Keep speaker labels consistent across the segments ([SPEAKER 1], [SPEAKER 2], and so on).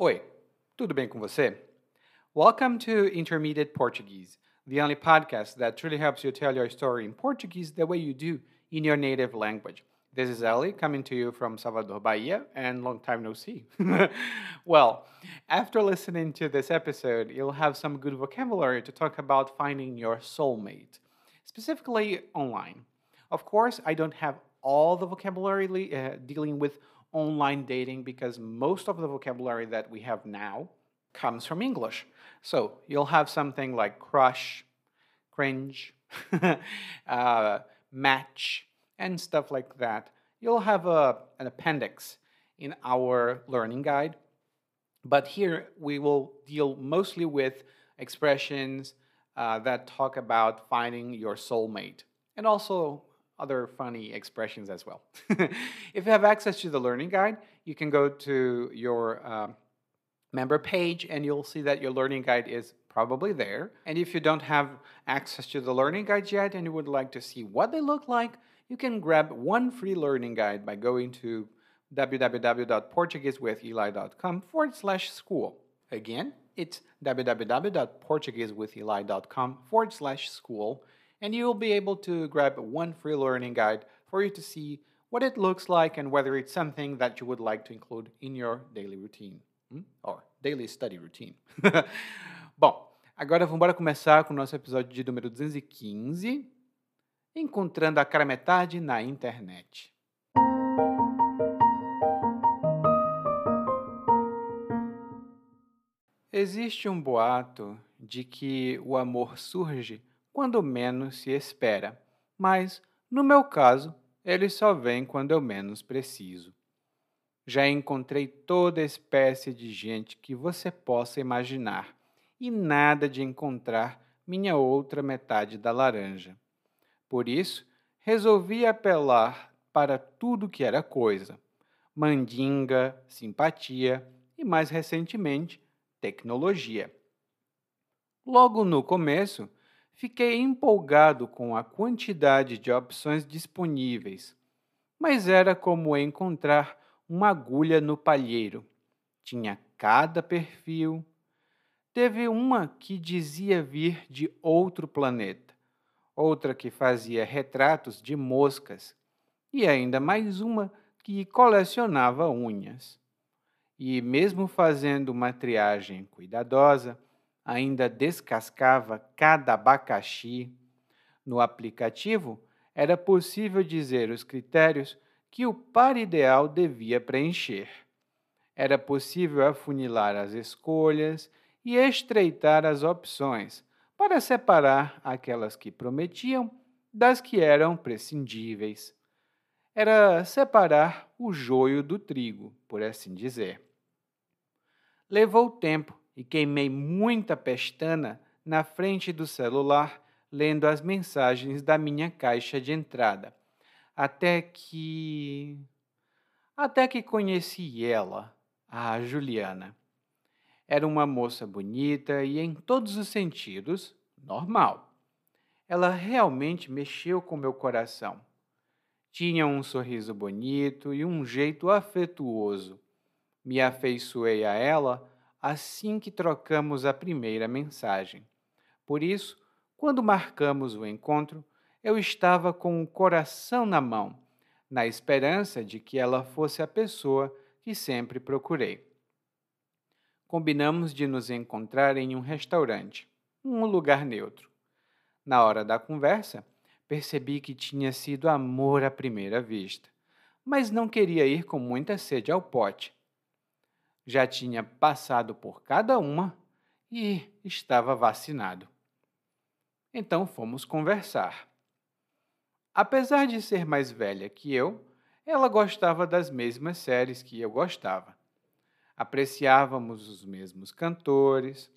[SPEAKER 1] Oi, tudo bem com você? Welcome to Intermediate Portuguese, the only podcast that truly helps you tell your story in Portuguese the way you do in your native language. This is Ali coming to you from Salvador, Bahia, and long time no see. well, after listening to this episode, you'll have some good vocabulary to talk about finding your soulmate, specifically online. Of course, I don't have all the vocabulary uh, dealing with online dating because most of the vocabulary that we have now comes from English. So you'll have something like crush, cringe, uh, match, and stuff like that. You'll have a, an appendix in our learning guide. But here we will deal mostly with expressions uh, that talk about finding your soulmate and also other funny expressions as well. if you have access to the learning guide, you can go to your uh, member page and you'll see that your learning guide is probably there. And if you don't have access to the learning guide yet and you would like to see what they look like, you can grab one free learning guide by going to www.portuguesewitheli.com forward slash school. Again, it's www.portuguesewitheli.com forward slash school and you will be able to grab one free learning guide for you to see what it looks like and whether it's something that you would like to include in your daily routine hmm? or daily study routine. Bom, agora vamos começar com o nosso episódio de número 215, Encontrando a cara metade na internet. Existe um boato de que o amor surge quando menos se espera, mas, no meu caso, ele só vem quando eu menos preciso. Já encontrei toda espécie de gente que você possa imaginar e nada de encontrar minha outra metade da laranja. Por isso, resolvi apelar para tudo que era coisa: mandinga, simpatia e, mais recentemente, tecnologia. Logo no começo, Fiquei empolgado com a quantidade de opções disponíveis, mas era como encontrar uma agulha no palheiro. Tinha cada perfil. Teve uma que dizia vir de outro planeta, outra que fazia retratos de moscas, e ainda mais uma que colecionava unhas. E, mesmo fazendo uma triagem cuidadosa, ainda descascava cada abacaxi. No aplicativo, era possível dizer os critérios que o par ideal devia preencher. Era possível afunilar as escolhas e estreitar as opções para separar aquelas que prometiam das que eram prescindíveis. Era separar o joio do trigo, por assim dizer. Levou tempo e queimei muita pestana na frente do celular lendo as mensagens da minha caixa de entrada. Até que. Até que conheci ela, a Juliana. Era uma moça bonita e, em todos os sentidos, normal. Ela realmente mexeu com meu coração. Tinha um sorriso bonito e um jeito afetuoso. Me afeiçoei a ela assim que trocamos a primeira mensagem. Por isso, quando marcamos o encontro, eu estava com o coração na mão, na esperança de que ela fosse a pessoa que sempre procurei. Combinamos de nos encontrar em um restaurante, um lugar neutro. Na hora da conversa, percebi que tinha sido amor à primeira vista, mas não queria ir com muita sede ao pote já tinha passado por cada uma e estava vacinado. Então fomos conversar. Apesar de ser mais velha que eu, ela gostava das mesmas séries que eu gostava. Apreciávamos os mesmos cantores.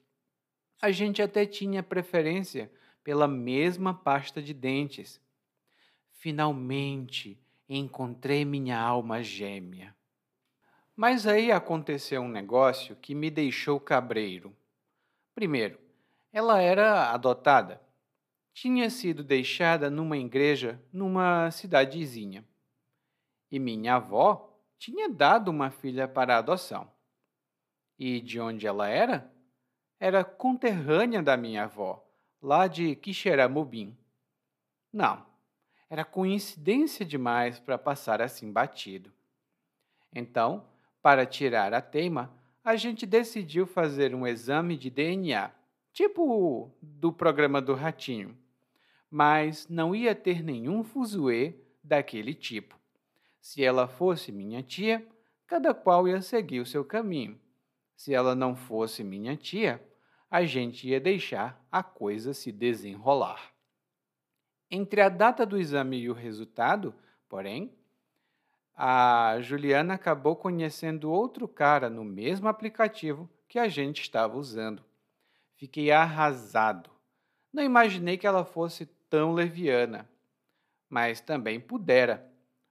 [SPEAKER 1] A gente até tinha preferência pela mesma pasta de dentes. Finalmente encontrei minha alma gêmea. Mas aí aconteceu um negócio que me deixou cabreiro. Primeiro, ela era adotada. Tinha sido deixada numa igreja numa cidadezinha. E minha avó tinha dado uma filha para adoção. E de onde ela era? Era conterrânea da minha avó, lá de Quixeramobim. Não, era coincidência demais para passar assim batido. Então, para tirar a teima, a gente decidiu fazer um exame de DNA, tipo do programa do Ratinho. Mas não ia ter nenhum fuzuê daquele tipo. Se ela fosse minha tia, cada qual ia seguir o seu caminho. Se ela não fosse minha tia, a gente ia deixar a coisa se desenrolar. Entre a data do exame e o resultado, porém, a Juliana acabou conhecendo outro cara no mesmo aplicativo que a gente estava usando. Fiquei arrasado. Não imaginei que ela fosse tão leviana, mas também pudera.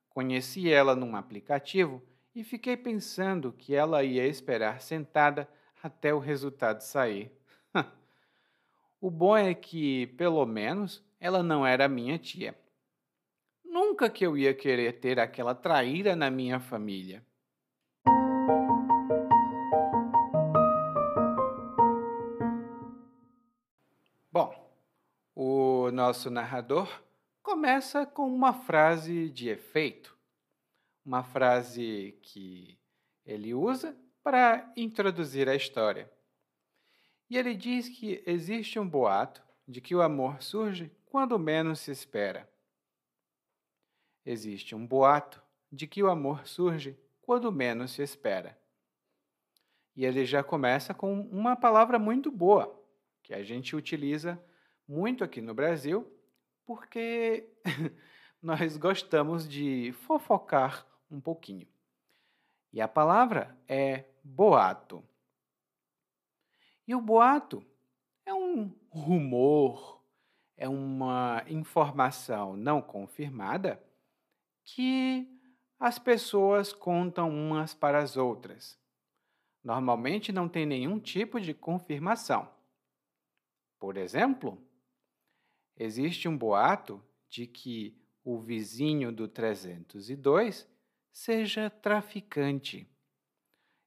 [SPEAKER 1] Conheci ela num aplicativo e fiquei pensando que ela ia esperar sentada até o resultado sair. o bom é que, pelo menos, ela não era minha tia. Nunca que eu ia querer ter aquela traíra na minha família. Bom, o nosso narrador começa com uma frase de efeito, uma frase que ele usa para introduzir a história. E ele diz que existe um boato de que o amor surge quando menos se espera. Existe um boato de que o amor surge quando menos se espera. E ele já começa com uma palavra muito boa, que a gente utiliza muito aqui no Brasil, porque nós gostamos de fofocar um pouquinho. E a palavra é boato. E o boato é um rumor, é uma informação não confirmada que as pessoas contam umas para as outras. Normalmente não tem nenhum tipo de confirmação. Por exemplo, existe um boato de que o vizinho do 302 seja traficante.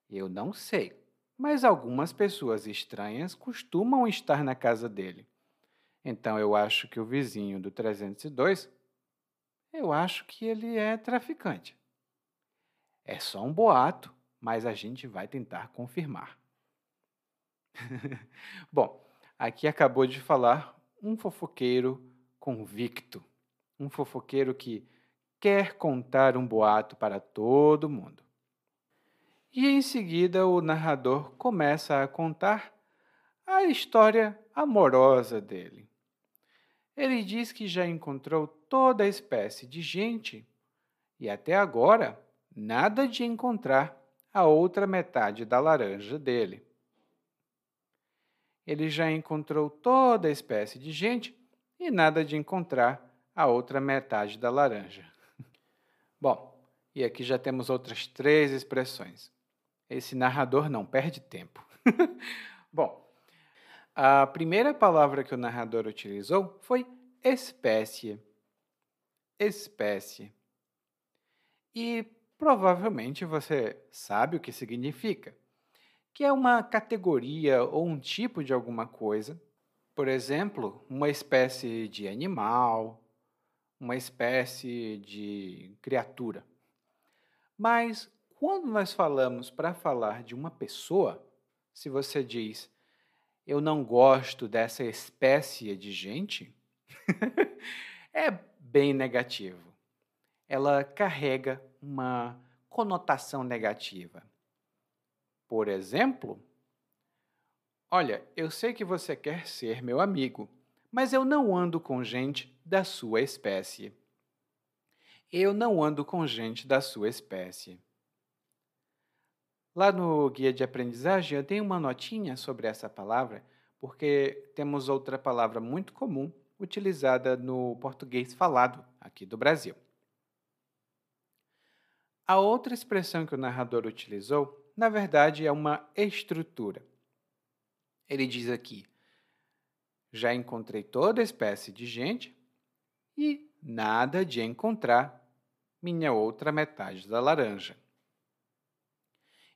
[SPEAKER 1] Eu não sei, mas algumas pessoas estranhas costumam estar na casa dele. Então eu acho que o vizinho do 302 eu acho que ele é traficante. É só um boato, mas a gente vai tentar confirmar. Bom, aqui acabou de falar um fofoqueiro convicto, um fofoqueiro que quer contar um boato para todo mundo. E em seguida o narrador começa a contar a história amorosa dele. Ele diz que já encontrou toda espécie de gente e até agora nada de encontrar a outra metade da laranja dele. Ele já encontrou toda espécie de gente e nada de encontrar a outra metade da laranja. Bom, e aqui já temos outras três expressões. Esse narrador não perde tempo. Bom, a primeira palavra que o narrador utilizou foi espécie. Espécie. E provavelmente você sabe o que significa, que é uma categoria ou um tipo de alguma coisa. Por exemplo, uma espécie de animal, uma espécie de criatura. Mas quando nós falamos para falar de uma pessoa, se você diz eu não gosto dessa espécie de gente, é bem negativo. Ela carrega uma conotação negativa. Por exemplo, olha, eu sei que você quer ser meu amigo, mas eu não ando com gente da sua espécie. Eu não ando com gente da sua espécie. Lá no guia de aprendizagem eu tenho uma notinha sobre essa palavra, porque temos outra palavra muito comum utilizada no português falado aqui do Brasil. A outra expressão que o narrador utilizou, na verdade, é uma estrutura. Ele diz aqui: já encontrei toda espécie de gente e nada de encontrar minha outra metade da laranja.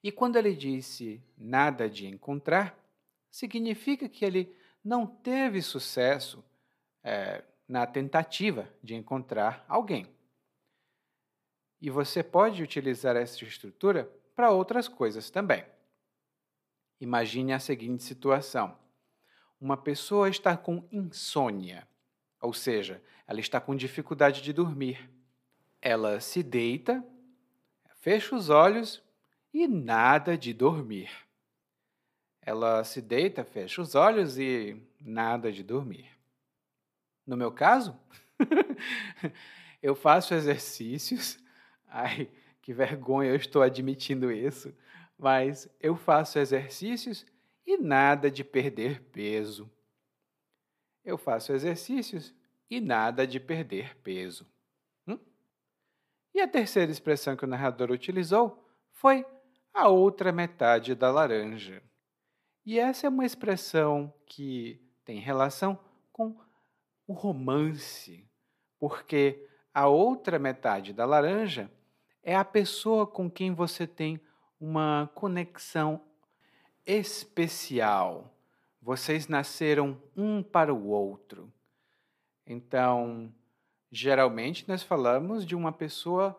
[SPEAKER 1] E quando ele disse nada de encontrar, significa que ele não teve sucesso é, na tentativa de encontrar alguém. E você pode utilizar essa estrutura para outras coisas também. Imagine a seguinte situação: uma pessoa está com insônia, ou seja, ela está com dificuldade de dormir. Ela se deita, fecha os olhos e nada de dormir. Ela se deita, fecha os olhos e nada de dormir. No meu caso, eu faço exercícios. Ai, que vergonha, eu estou admitindo isso. Mas eu faço exercícios e nada de perder peso. Eu faço exercícios e nada de perder peso. Hum? E a terceira expressão que o narrador utilizou foi a outra metade da laranja. E essa é uma expressão que tem relação com o romance, porque a outra metade da laranja é a pessoa com quem você tem uma conexão especial. Vocês nasceram um para o outro. Então, geralmente nós falamos de uma pessoa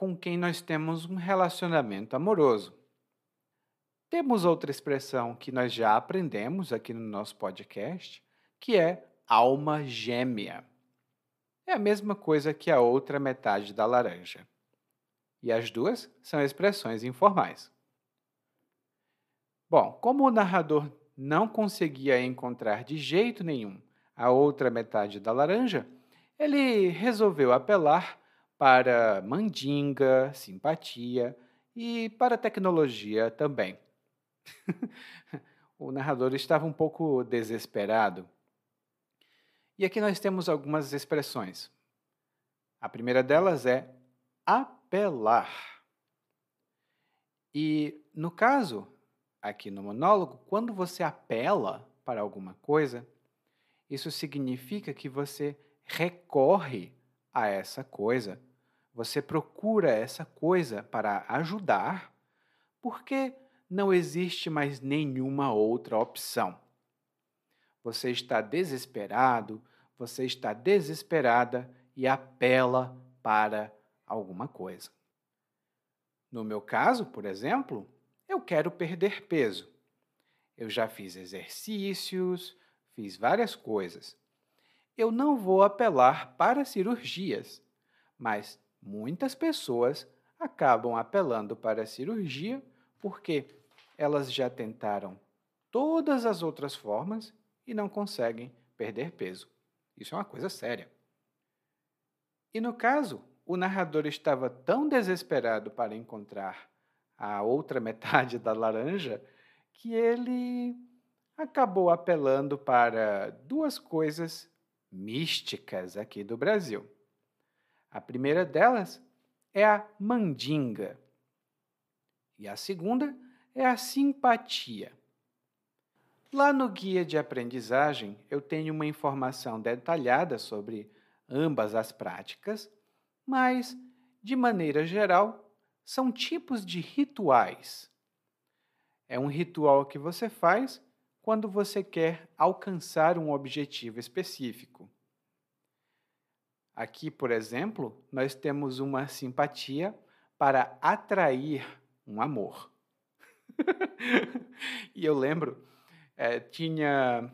[SPEAKER 1] com quem nós temos um relacionamento amoroso. Temos outra expressão que nós já aprendemos aqui no nosso podcast, que é alma gêmea. É a mesma coisa que a outra metade da laranja. E as duas são expressões informais. Bom, como o narrador não conseguia encontrar de jeito nenhum a outra metade da laranja, ele resolveu apelar para mandinga, simpatia e para tecnologia também. o narrador estava um pouco desesperado. E aqui nós temos algumas expressões. A primeira delas é apelar. E no caso, aqui no monólogo, quando você apela para alguma coisa, isso significa que você recorre a essa coisa, você procura essa coisa para ajudar, porque não existe mais nenhuma outra opção. Você está desesperado, você está desesperada e apela para alguma coisa. No meu caso, por exemplo, eu quero perder peso. Eu já fiz exercícios, fiz várias coisas. Eu não vou apelar para cirurgias, mas muitas pessoas acabam apelando para a cirurgia porque elas já tentaram todas as outras formas e não conseguem perder peso. Isso é uma coisa séria. E no caso, o narrador estava tão desesperado para encontrar a outra metade da laranja, que ele acabou apelando para duas coisas místicas aqui do Brasil. A primeira delas é a mandinga e a segunda é a simpatia. Lá no guia de aprendizagem, eu tenho uma informação detalhada sobre ambas as práticas, mas, de maneira geral, são tipos de rituais. É um ritual que você faz quando você quer alcançar um objetivo específico. Aqui, por exemplo, nós temos uma simpatia para atrair um amor. e eu lembro, é, tinha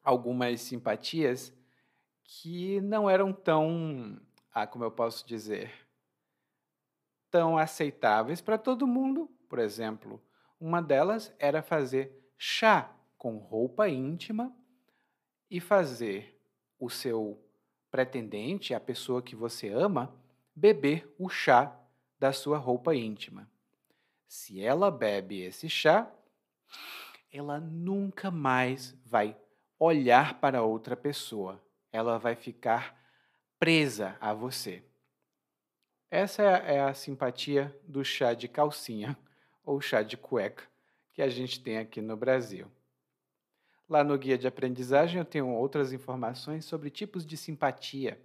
[SPEAKER 1] algumas simpatias que não eram tão, ah, como eu posso dizer, tão aceitáveis para todo mundo. Por exemplo, uma delas era fazer chá com roupa íntima e fazer o seu pretendente, a pessoa que você ama, beber o chá da sua roupa íntima. Se ela bebe esse chá, ela nunca mais vai olhar para outra pessoa. Ela vai ficar presa a você. Essa é a simpatia do chá de calcinha ou chá de cueca que a gente tem aqui no Brasil. Lá no guia de aprendizagem eu tenho outras informações sobre tipos de simpatia,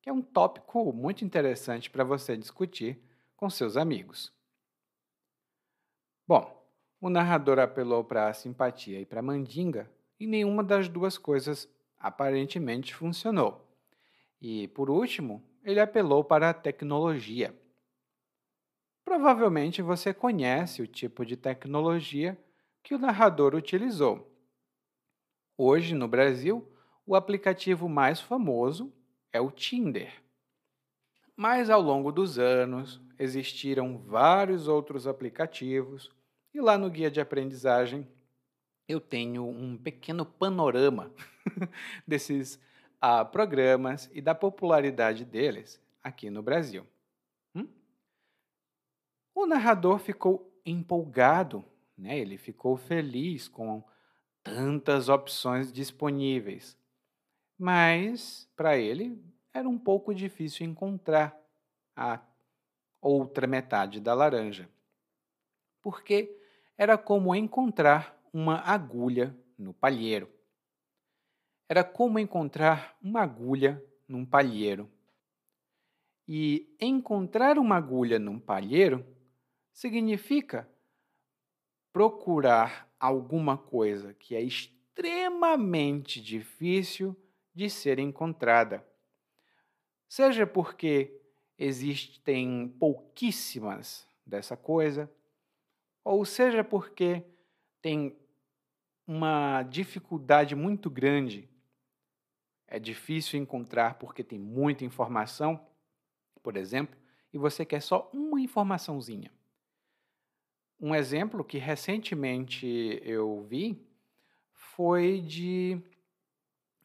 [SPEAKER 1] que é um tópico muito interessante para você discutir com seus amigos. Bom, o narrador apelou para a simpatia e para a mandinga, e nenhuma das duas coisas aparentemente funcionou. E, por último, ele apelou para a tecnologia. Provavelmente você conhece o tipo de tecnologia que o narrador utilizou. Hoje, no Brasil, o aplicativo mais famoso é o Tinder. Mas ao longo dos anos existiram vários outros aplicativos, e lá no guia de aprendizagem eu tenho um pequeno panorama desses uh, programas e da popularidade deles aqui no Brasil. Hum? O narrador ficou empolgado, né? ele ficou feliz com tantas opções disponíveis, mas para ele era um pouco difícil encontrar a outra metade da laranja, porque era como encontrar uma agulha no palheiro. Era como encontrar uma agulha num palheiro. E encontrar uma agulha num palheiro significa procurar alguma coisa que é extremamente difícil de ser encontrada. Seja porque existem pouquíssimas dessa coisa, ou seja porque tem uma dificuldade muito grande. É difícil encontrar porque tem muita informação, por exemplo, e você quer só uma informaçãozinha. Um exemplo que recentemente eu vi foi de.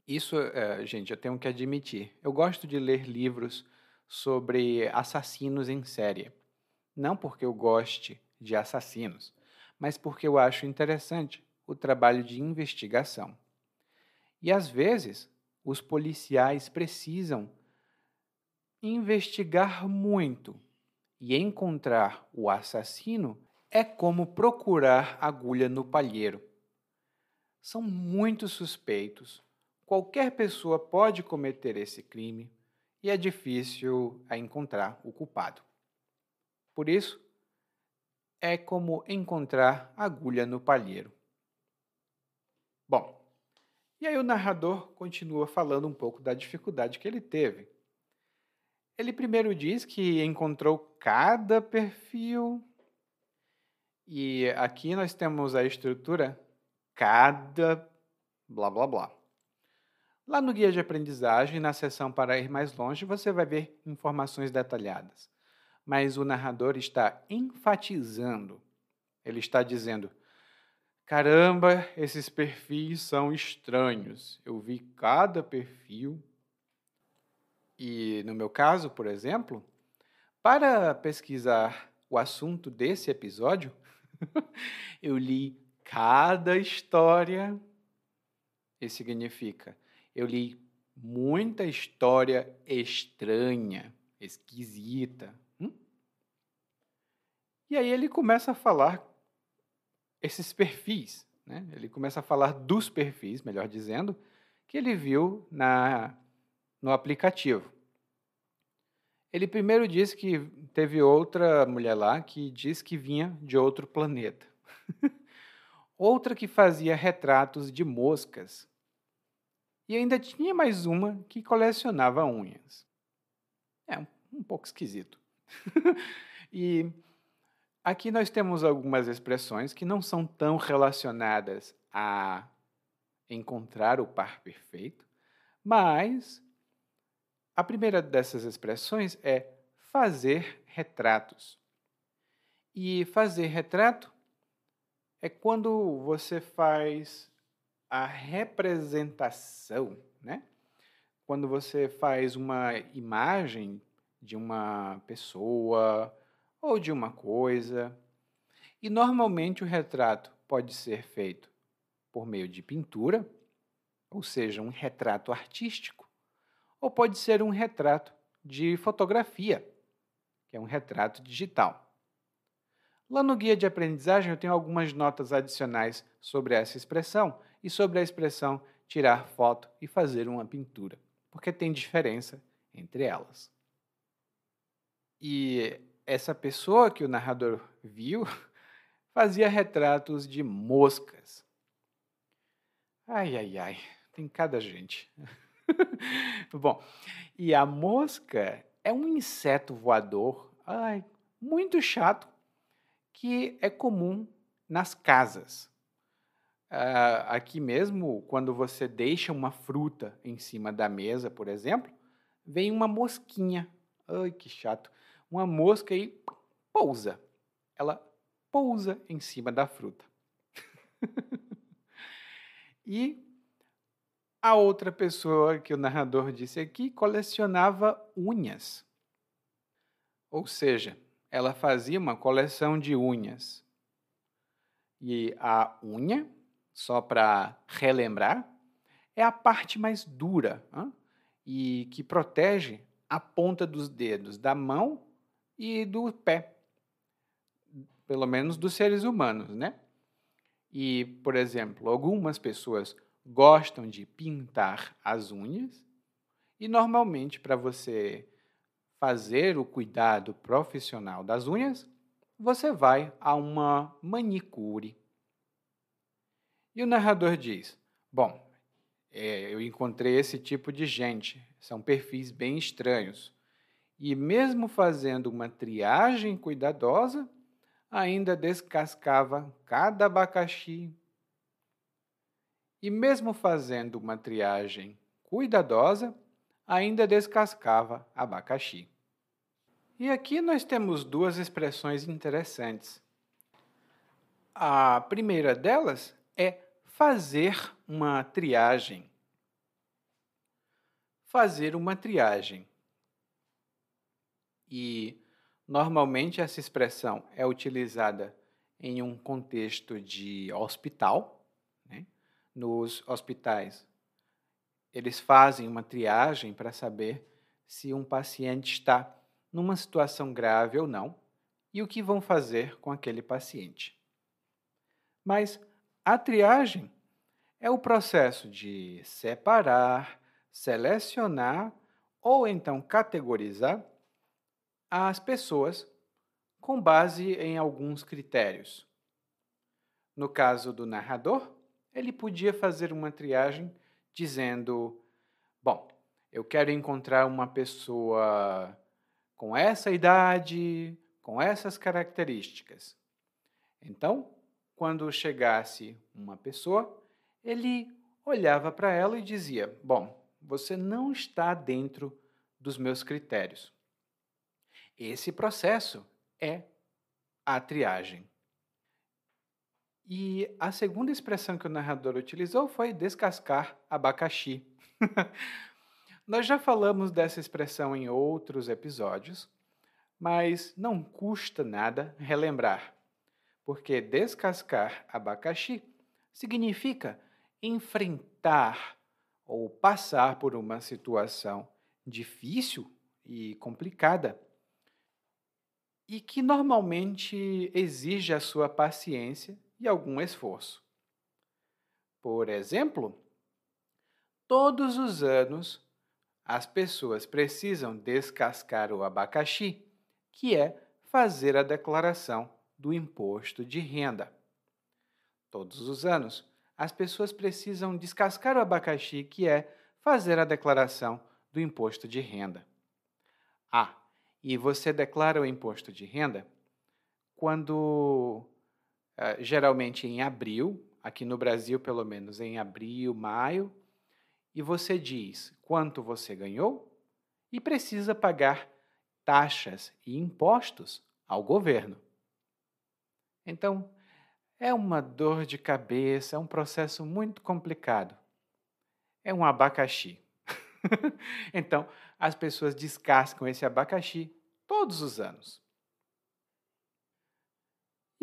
[SPEAKER 1] Isso, é, gente, eu tenho que admitir. Eu gosto de ler livros sobre assassinos em série. Não porque eu goste de assassinos, mas porque eu acho interessante o trabalho de investigação. E às vezes, os policiais precisam investigar muito e encontrar o assassino é como procurar agulha no palheiro. São muito suspeitos. Qualquer pessoa pode cometer esse crime e é difícil a encontrar o culpado. Por isso, é como encontrar agulha no palheiro. Bom, e aí o narrador continua falando um pouco da dificuldade que ele teve. Ele primeiro diz que encontrou cada perfil, e aqui nós temos a estrutura cada blá blá blá. Lá no guia de aprendizagem, na seção para ir mais longe, você vai ver informações detalhadas mas o narrador está enfatizando. Ele está dizendo: caramba, esses perfis são estranhos. Eu vi cada perfil. E no meu caso, por exemplo, para pesquisar o assunto desse episódio, eu li cada história. Isso significa, eu li muita história estranha, esquisita, e aí ele começa a falar esses perfis, né? ele começa a falar dos perfis, melhor dizendo, que ele viu na, no aplicativo. Ele primeiro diz que teve outra mulher lá que diz que vinha de outro planeta. outra que fazia retratos de moscas. E ainda tinha mais uma que colecionava unhas. É um pouco esquisito. e Aqui nós temos algumas expressões que não são tão relacionadas a encontrar o par perfeito, mas a primeira dessas expressões é fazer retratos. E fazer retrato é quando você faz a representação, né? Quando você faz uma imagem de uma pessoa, ou de uma coisa. E normalmente o retrato pode ser feito por meio de pintura, ou seja, um retrato artístico, ou pode ser um retrato de fotografia, que é um retrato digital. Lá no guia de aprendizagem eu tenho algumas notas adicionais sobre essa expressão e sobre a expressão tirar foto e fazer uma pintura, porque tem diferença entre elas. E essa pessoa que o narrador viu fazia retratos de moscas. Ai, ai, ai, tem cada gente. Bom, e a mosca é um inseto voador, ai, muito chato, que é comum nas casas. Uh, aqui mesmo, quando você deixa uma fruta em cima da mesa, por exemplo, vem uma mosquinha. Ai, que chato. Uma mosca e pousa. Ela pousa em cima da fruta. e a outra pessoa que o narrador disse aqui colecionava unhas. Ou seja, ela fazia uma coleção de unhas. E a unha só para relembrar, é a parte mais dura hein? e que protege a ponta dos dedos da mão e do pé, pelo menos dos seres humanos, né? E, por exemplo, algumas pessoas gostam de pintar as unhas e normalmente para você fazer o cuidado profissional das unhas, você vai a uma manicure e o narrador diz: Bom, é, eu encontrei esse tipo de gente, são perfis bem estranhos. E mesmo fazendo uma triagem cuidadosa, ainda descascava cada abacaxi. E mesmo fazendo uma triagem cuidadosa, ainda descascava abacaxi. E aqui nós temos duas expressões interessantes. A primeira delas é fazer uma triagem. Fazer uma triagem. E normalmente essa expressão é utilizada em um contexto de hospital. Nos hospitais, eles fazem uma triagem para saber se um paciente está numa situação grave ou não e o que vão fazer com aquele paciente. Mas a triagem é o processo de separar, selecionar ou então categorizar as pessoas com base em alguns critérios. No caso do narrador, ele podia fazer uma triagem dizendo: Bom, eu quero encontrar uma pessoa com essa idade, com essas características. Então, quando chegasse uma pessoa, ele olhava para ela e dizia: Bom, você não está dentro dos meus critérios. Esse processo é a triagem. E a segunda expressão que o narrador utilizou foi descascar abacaxi. Nós já falamos dessa expressão em outros episódios, mas não custa nada relembrar porque descascar abacaxi significa enfrentar ou passar por uma situação difícil e complicada e que normalmente exige a sua paciência e algum esforço. Por exemplo, todos os anos as pessoas precisam descascar o abacaxi, que é fazer a declaração do imposto de renda. Todos os anos, as pessoas precisam descascar o abacaxi, que é fazer a declaração do imposto de renda. Ah, e você declara o imposto de renda quando, uh, geralmente em abril, aqui no Brasil, pelo menos em abril, maio, e você diz quanto você ganhou e precisa pagar taxas e impostos ao governo. Então, é uma dor de cabeça, é um processo muito complicado. É um abacaxi. então, as pessoas descascam esse abacaxi todos os anos.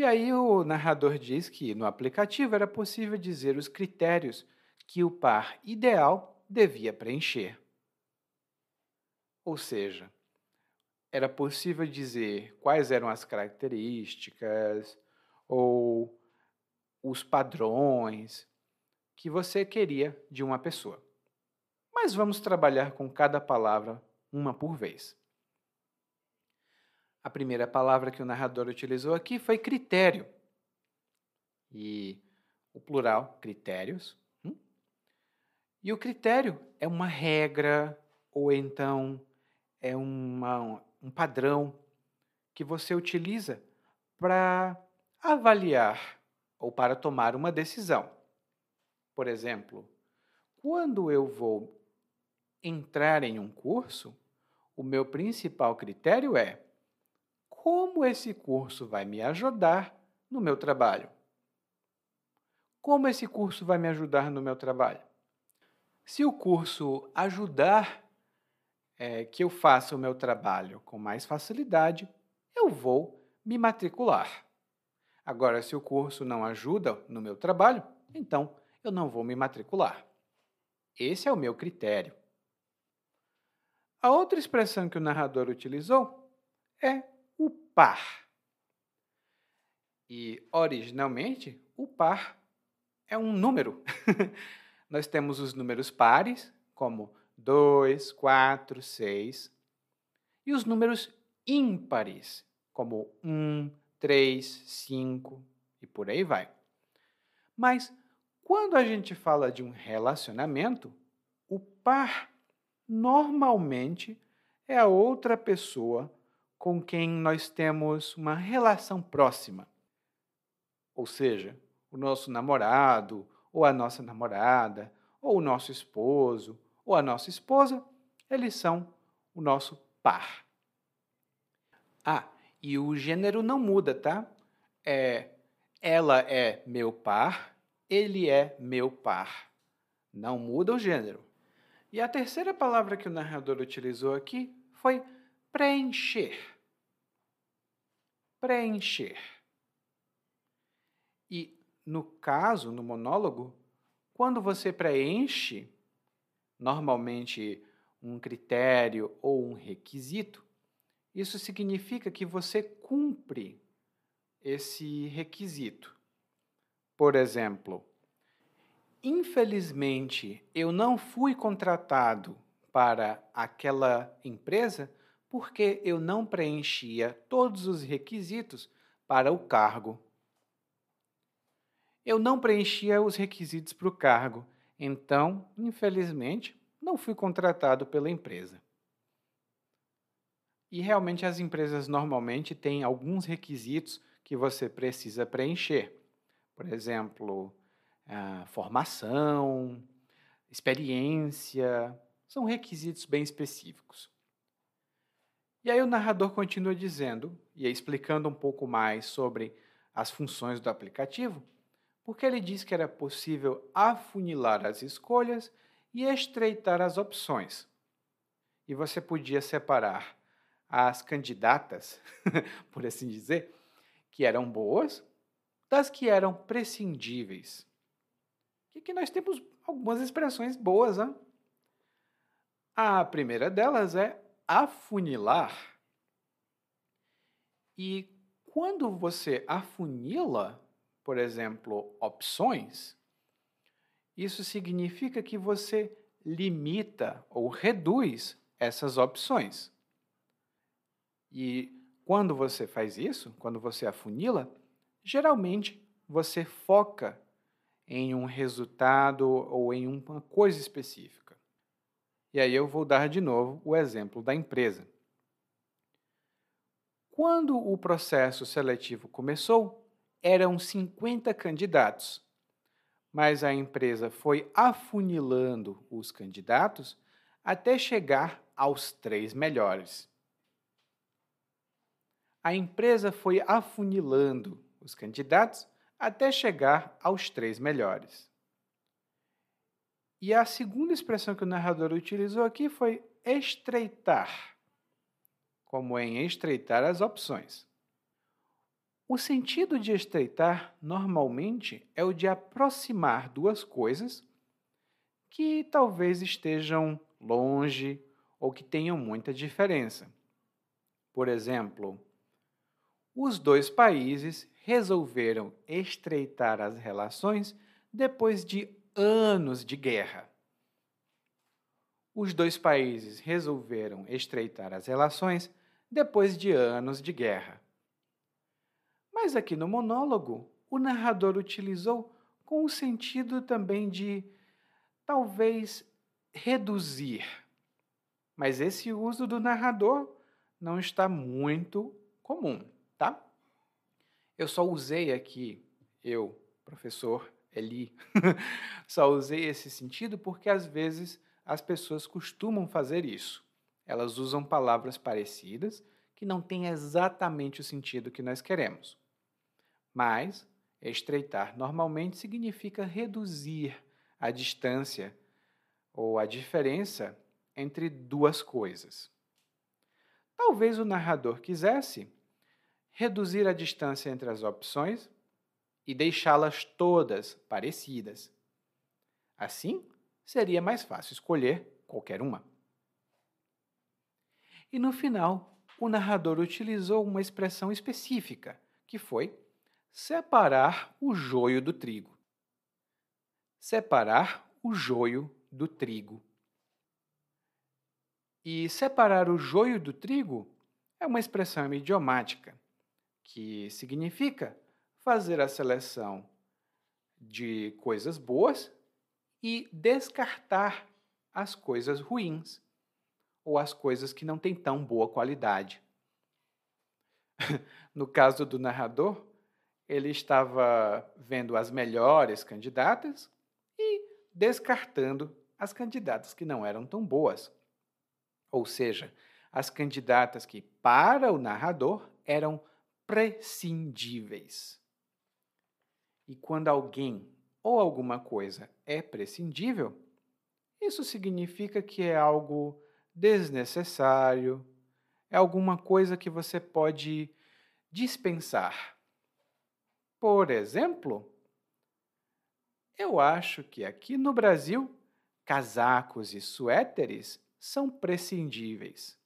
[SPEAKER 1] E aí o narrador diz que no aplicativo era possível dizer os critérios que o par ideal devia preencher. Ou seja, era possível dizer quais eram as características, ou os padrões que você queria de uma pessoa. Mas vamos trabalhar com cada palavra uma por vez. A primeira palavra que o narrador utilizou aqui foi critério. e o plural, critérios. Hum? E o critério é uma regra ou então é uma, um padrão que você utiliza para avaliar ou para tomar uma decisão. Por exemplo, quando eu vou entrar em um curso, o meu principal critério é como esse curso vai me ajudar no meu trabalho. Como esse curso vai me ajudar no meu trabalho? Se o curso ajudar é, que eu faça o meu trabalho com mais facilidade, eu vou me matricular. Agora, se o curso não ajuda no meu trabalho, então eu não vou me matricular. Esse é o meu critério. A outra expressão que o narrador utilizou é o par. E, originalmente, o par é um número. Nós temos os números pares, como 2, 4, 6, e os números ímpares, como 1, 3, 5 e por aí vai. Mas quando a gente fala de um relacionamento, o par normalmente é a outra pessoa com quem nós temos uma relação próxima. Ou seja, o nosso namorado, ou a nossa namorada, ou o nosso esposo, ou a nossa esposa, eles são o nosso par. Ah, e o gênero não muda, tá? É, ela é meu par ele é meu par. Não muda o gênero. E a terceira palavra que o narrador utilizou aqui foi preencher. Preencher. E no caso, no monólogo, quando você preenche, normalmente um critério ou um requisito, isso significa que você cumpre esse requisito. Por exemplo, infelizmente eu não fui contratado para aquela empresa porque eu não preenchia todos os requisitos para o cargo. Eu não preenchia os requisitos para o cargo, então, infelizmente, não fui contratado pela empresa. E realmente as empresas normalmente têm alguns requisitos que você precisa preencher. Por exemplo, formação, experiência, são requisitos bem específicos. E aí o narrador continua dizendo e explicando um pouco mais sobre as funções do aplicativo, porque ele diz que era possível afunilar as escolhas e estreitar as opções. E você podia separar as candidatas, por assim dizer, que eram boas das que eram prescindíveis. Que, que nós temos algumas expressões boas. Hein? A primeira delas é afunilar. E quando você afunila, por exemplo, opções, isso significa que você limita ou reduz essas opções. E quando você faz isso, quando você afunila, geralmente você foca em um resultado ou em uma coisa específica. E aí eu vou dar de novo o exemplo da empresa. Quando o processo seletivo começou, eram 50 candidatos, mas a empresa foi afunilando os candidatos até chegar aos três melhores. A empresa foi afunilando os candidatos até chegar aos três melhores. E a segunda expressão que o narrador utilizou aqui foi estreitar, como em estreitar as opções. O sentido de estreitar normalmente é o de aproximar duas coisas que talvez estejam longe ou que tenham muita diferença. Por exemplo, os dois países resolveram estreitar as relações depois de anos de guerra. Os dois países resolveram estreitar as relações depois de anos de guerra. Mas aqui no monólogo, o narrador utilizou com o sentido também de talvez reduzir. Mas esse uso do narrador não está muito comum, tá? Eu só usei aqui, eu, professor Eli, só usei esse sentido porque às vezes as pessoas costumam fazer isso. Elas usam palavras parecidas que não têm exatamente o sentido que nós queremos. Mas estreitar normalmente significa reduzir a distância ou a diferença entre duas coisas. Talvez o narrador quisesse reduzir a distância entre as opções e deixá-las todas parecidas. Assim, seria mais fácil escolher qualquer uma. E no final, o narrador utilizou uma expressão específica, que foi separar o joio do trigo. Separar o joio do trigo. E separar o joio do trigo é uma expressão idiomática que significa fazer a seleção de coisas boas e descartar as coisas ruins ou as coisas que não têm tão boa qualidade. no caso do narrador, ele estava vendo as melhores candidatas e descartando as candidatas que não eram tão boas. Ou seja, as candidatas que, para o narrador, eram prescindíveis. E quando alguém ou alguma coisa é prescindível, isso significa que é algo desnecessário, é alguma coisa que você pode dispensar. Por exemplo, eu acho que aqui no Brasil, casacos e suéteres são prescindíveis.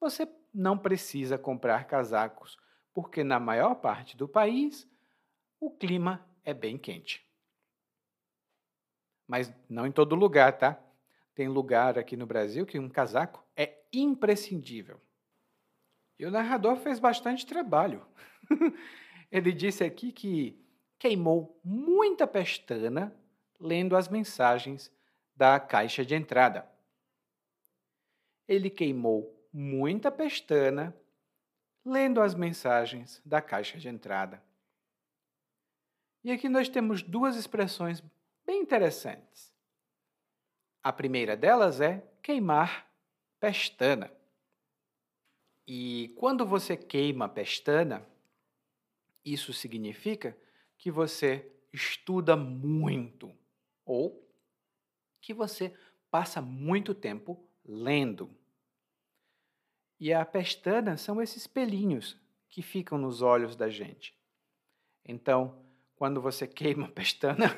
[SPEAKER 1] Você não precisa comprar casacos porque na maior parte do país o clima é bem quente. Mas não em todo lugar, tá? Tem lugar aqui no Brasil que um casaco é imprescindível. E o narrador fez bastante trabalho. Ele disse aqui que queimou muita pestana lendo as mensagens da caixa de entrada. Ele queimou muita pestana lendo as mensagens da caixa de entrada. E aqui nós temos duas expressões bem interessantes. A primeira delas é queimar pestana. E quando você queima pestana, isso significa que você estuda muito ou que você passa muito tempo lendo. E a pestana são esses pelinhos que ficam nos olhos da gente. Então, quando você queima a pestana,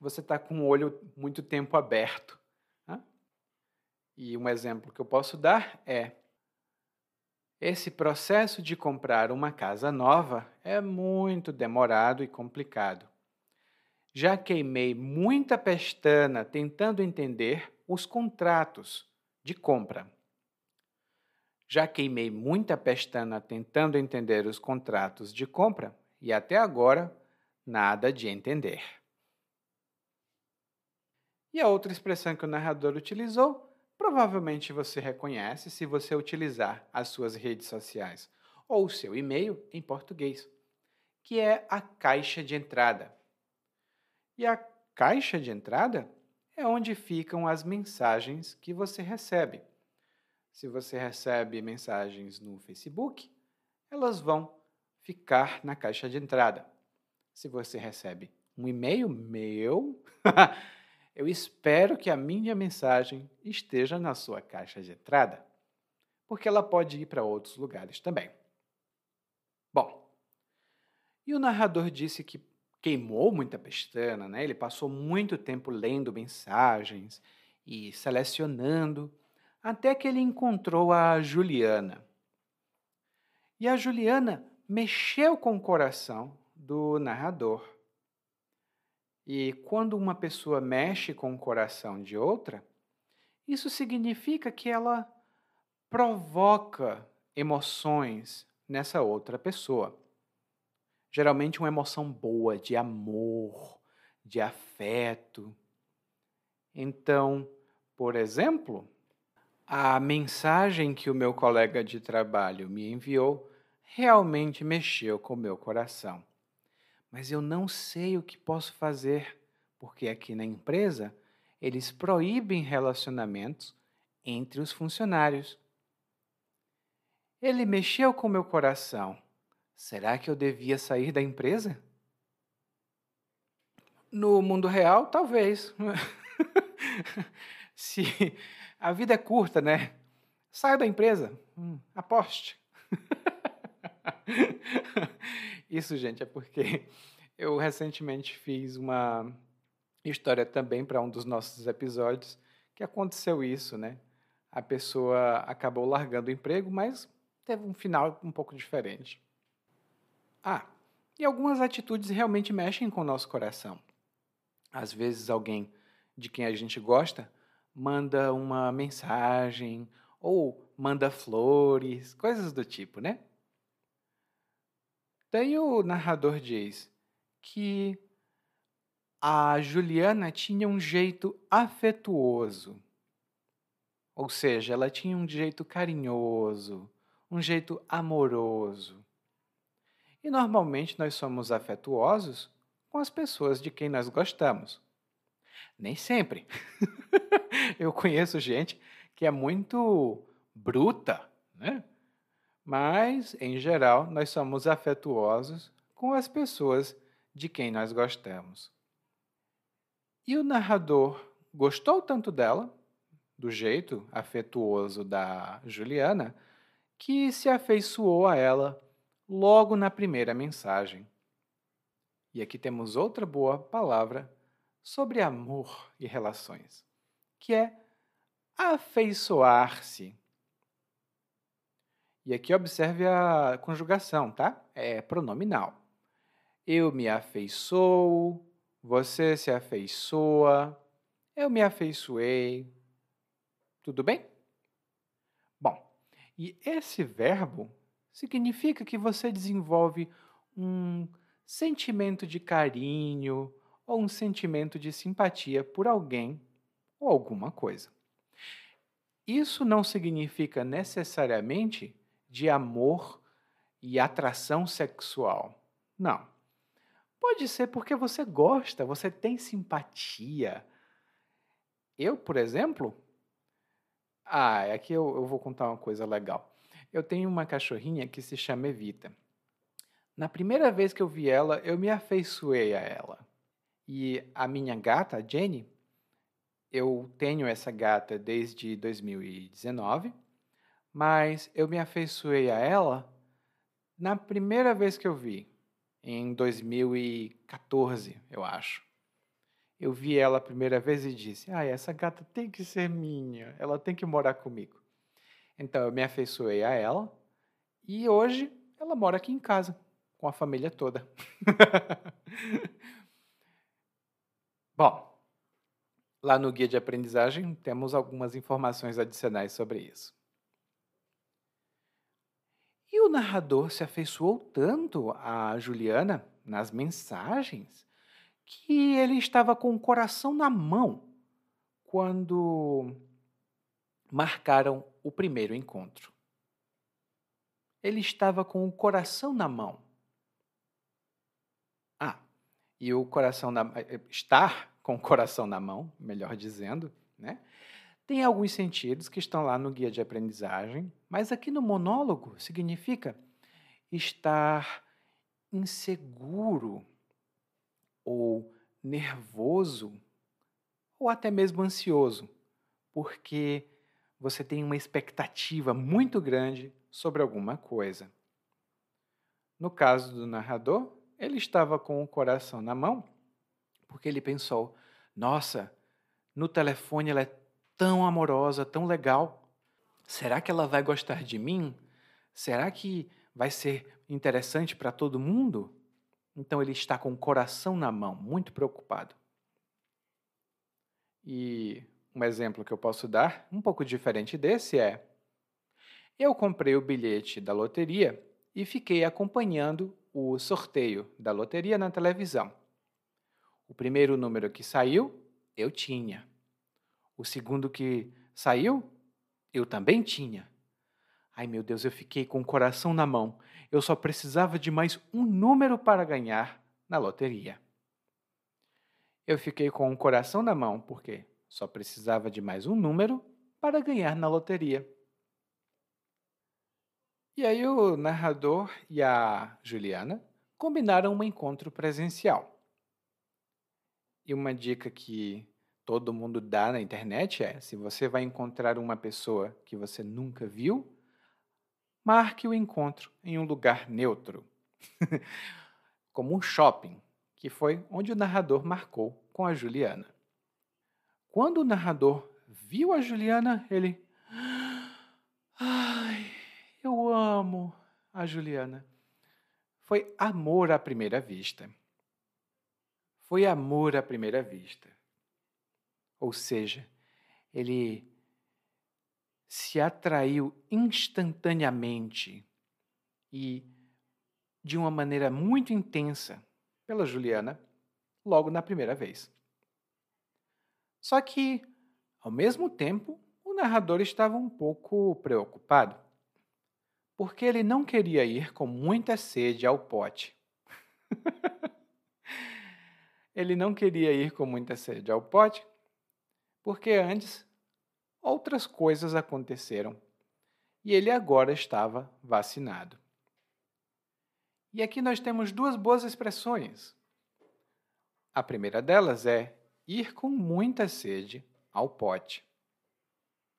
[SPEAKER 1] você está com o olho muito tempo aberto. Né? E um exemplo que eu posso dar é: esse processo de comprar uma casa nova é muito demorado e complicado. Já queimei muita pestana tentando entender os contratos de compra. Já queimei muita pestana tentando entender os contratos de compra e até agora nada de entender. E a outra expressão que o narrador utilizou, provavelmente você reconhece se você utilizar as suas redes sociais ou o seu e-mail em português, que é a caixa de entrada. E a caixa de entrada é onde ficam as mensagens que você recebe. Se você recebe mensagens no Facebook, elas vão ficar na caixa de entrada. Se você recebe um e-mail meu, eu espero que a minha mensagem esteja na sua caixa de entrada, porque ela pode ir para outros lugares também. Bom, e o narrador disse que queimou muita pestana, né? ele passou muito tempo lendo mensagens e selecionando até que ele encontrou a Juliana. E a Juliana mexeu com o coração do narrador. E quando uma pessoa mexe com o coração de outra, isso significa que ela provoca emoções nessa outra pessoa. geralmente uma emoção boa, de amor, de afeto. Então, por exemplo, a mensagem que o meu colega de trabalho me enviou realmente mexeu com o meu coração. Mas eu não sei o que posso fazer, porque aqui na empresa eles proíbem relacionamentos entre os funcionários. Ele mexeu com meu coração. Será que eu devia sair da empresa? No mundo real, talvez. Se a vida é curta, né? Saia da empresa. Hum, aposte. Isso, gente, é porque eu recentemente fiz uma história também para um dos nossos episódios que aconteceu isso, né? A pessoa acabou largando o emprego, mas teve um final um pouco diferente. Ah, e algumas atitudes realmente mexem com o nosso coração. Às vezes alguém de quem a gente gosta manda uma mensagem ou manda flores, coisas do tipo, né? Daí o narrador diz que a Juliana tinha um jeito afetuoso. Ou seja, ela tinha um jeito carinhoso, um jeito amoroso. E normalmente nós somos afetuosos com as pessoas de quem nós gostamos. Nem sempre. Eu conheço gente que é muito bruta, né? Mas, em geral, nós somos afetuosos com as pessoas de quem nós gostamos. E o narrador gostou tanto dela, do jeito afetuoso da Juliana, que se afeiçoou a ela logo na primeira mensagem. E aqui temos outra boa palavra sobre amor e relações, que é afeiçoar-se. E aqui observe a conjugação, tá? É pronominal. Eu me afeiçoo, você se afeiçoa, eu me afeiçoei. Tudo bem? Bom, e esse verbo significa que você desenvolve um sentimento de carinho ou um sentimento de simpatia por alguém ou alguma coisa. Isso não significa necessariamente de amor e atração sexual. Não. Pode ser porque você gosta, você tem simpatia. Eu, por exemplo. Ah, aqui eu, eu vou contar uma coisa legal. Eu tenho uma cachorrinha que se chama Evita. Na primeira vez que eu vi ela, eu me afeiçoei a ela. E a minha gata, a Jenny, eu tenho essa gata desde 2019 mas eu me afeiçoei a ela na primeira vez que eu vi, em 2014, eu acho. Eu vi ela a primeira vez e disse: Ah, essa gata tem que ser minha, ela tem que morar comigo. Então eu me afeiçoei a ela e hoje ela mora aqui em casa, com a família toda. Bom, lá no guia de aprendizagem temos algumas informações adicionais sobre isso. O narrador se afeiçoou tanto a Juliana nas mensagens que ele estava com o coração na mão quando marcaram o primeiro encontro. Ele estava com o coração na mão. Ah, e o coração na eh, estar com o coração na mão, melhor dizendo, né? Tem alguns sentidos que estão lá no guia de aprendizagem, mas aqui no monólogo significa estar inseguro ou nervoso ou até mesmo ansioso, porque você tem uma expectativa muito grande sobre alguma coisa. No caso do narrador, ele estava com o coração na mão, porque ele pensou: nossa, no telefone ela é tão amorosa, tão legal. Será que ela vai gostar de mim? Será que vai ser interessante para todo mundo? Então ele está com o coração na mão, muito preocupado. E um exemplo que eu posso dar, um pouco diferente desse, é: eu comprei o bilhete da loteria e fiquei acompanhando o sorteio da loteria na televisão. O primeiro número que saiu, eu tinha. O segundo que saiu, eu também tinha. Ai meu Deus, eu fiquei com o coração na mão. Eu só precisava de mais um número para ganhar na loteria. Eu fiquei com o coração na mão porque só precisava de mais um número para ganhar na loteria. E aí o narrador e a Juliana combinaram um encontro presencial. E uma dica que todo mundo dá na internet é: se você vai encontrar uma pessoa que você nunca viu, marque o encontro em um lugar neutro, como um shopping, que foi onde o narrador marcou com a Juliana. Quando o narrador viu a Juliana, ele. Ai, eu amo a Juliana. Foi amor à primeira vista. Foi amor à primeira vista. Ou seja, ele se atraiu instantaneamente e de uma maneira muito intensa pela Juliana logo na primeira vez. Só que, ao mesmo tempo, o narrador estava um pouco preocupado, porque ele não queria ir com muita sede ao pote. ele não queria ir com muita sede ao pote, porque antes outras coisas aconteceram e ele agora estava vacinado. E aqui nós temos duas boas expressões. A primeira delas é ir com muita sede ao pote.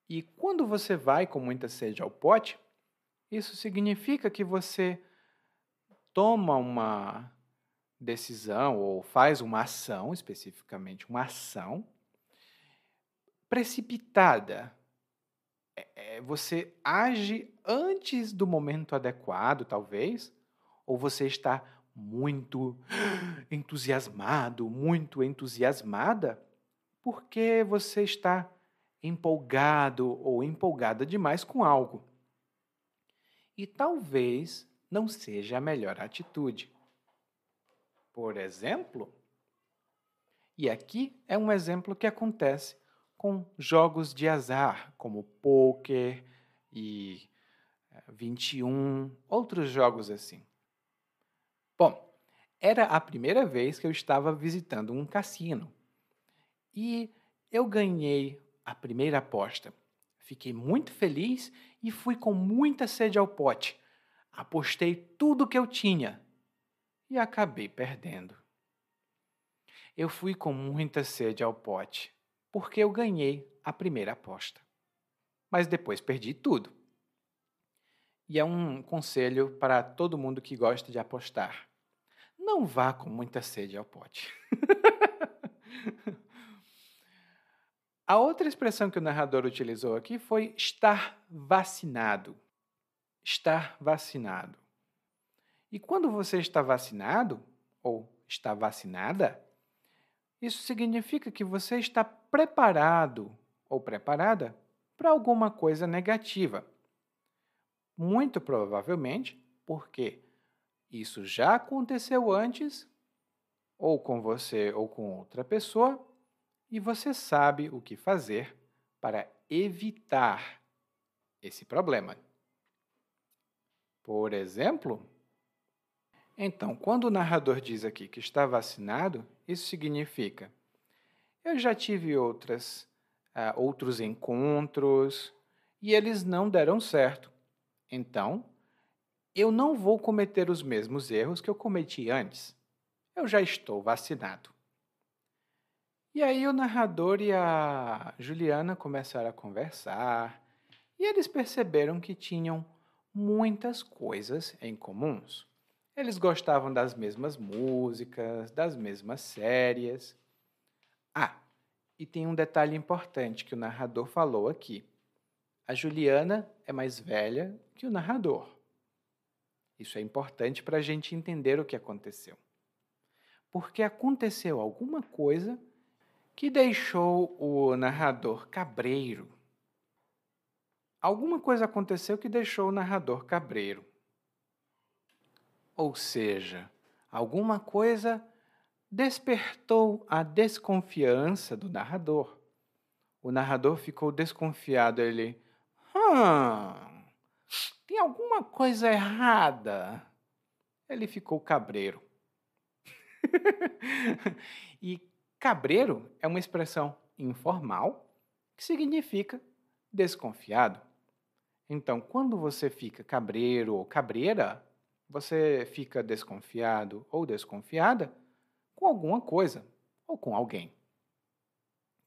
[SPEAKER 1] E quando você vai com muita sede ao pote, isso significa que você toma uma decisão ou faz uma ação, especificamente uma ação, precipitada. É, é, você age antes do momento adequado, talvez, ou você está muito entusiasmado, muito entusiasmada, porque você está empolgado ou empolgada demais com algo. E talvez não seja a melhor atitude. Por exemplo, e aqui é um exemplo que acontece com jogos de azar, como poker e 21, eh, outros jogos assim. Bom, era a primeira vez que eu estava visitando um cassino e eu ganhei a primeira aposta. Fiquei muito feliz e fui com muita sede ao pote. Apostei tudo que eu tinha e acabei perdendo. Eu fui com muita sede ao pote porque eu ganhei a primeira aposta. Mas depois perdi tudo. E é um conselho para todo mundo que gosta de apostar. Não vá com muita sede ao pote. a outra expressão que o narrador utilizou aqui foi estar vacinado. Estar vacinado. E quando você está vacinado, ou está vacinada, isso significa que você está preparado ou preparada para alguma coisa negativa. Muito provavelmente porque isso já aconteceu antes, ou com você ou com outra pessoa, e você sabe o que fazer para evitar esse problema. Por exemplo, então, quando o narrador diz aqui que está vacinado, isso significa: eu já tive outras, uh, outros encontros e eles não deram certo. Então, eu não vou cometer os mesmos erros que eu cometi antes. Eu já estou vacinado. E aí o narrador e a Juliana começaram a conversar e eles perceberam que tinham muitas coisas em comuns. Eles gostavam das mesmas músicas, das mesmas séries. Ah, e tem um detalhe importante que o narrador falou aqui. A Juliana é mais velha que o narrador. Isso é importante para a gente entender o que aconteceu. Porque aconteceu alguma coisa que deixou o narrador cabreiro. Alguma coisa aconteceu que deixou o narrador cabreiro. Ou seja, alguma coisa despertou a desconfiança do narrador. O narrador ficou desconfiado. Ele, hum, tem alguma coisa errada. Ele ficou cabreiro. e cabreiro é uma expressão informal que significa desconfiado. Então, quando você fica cabreiro ou cabreira, você fica desconfiado ou desconfiada com alguma coisa ou com alguém.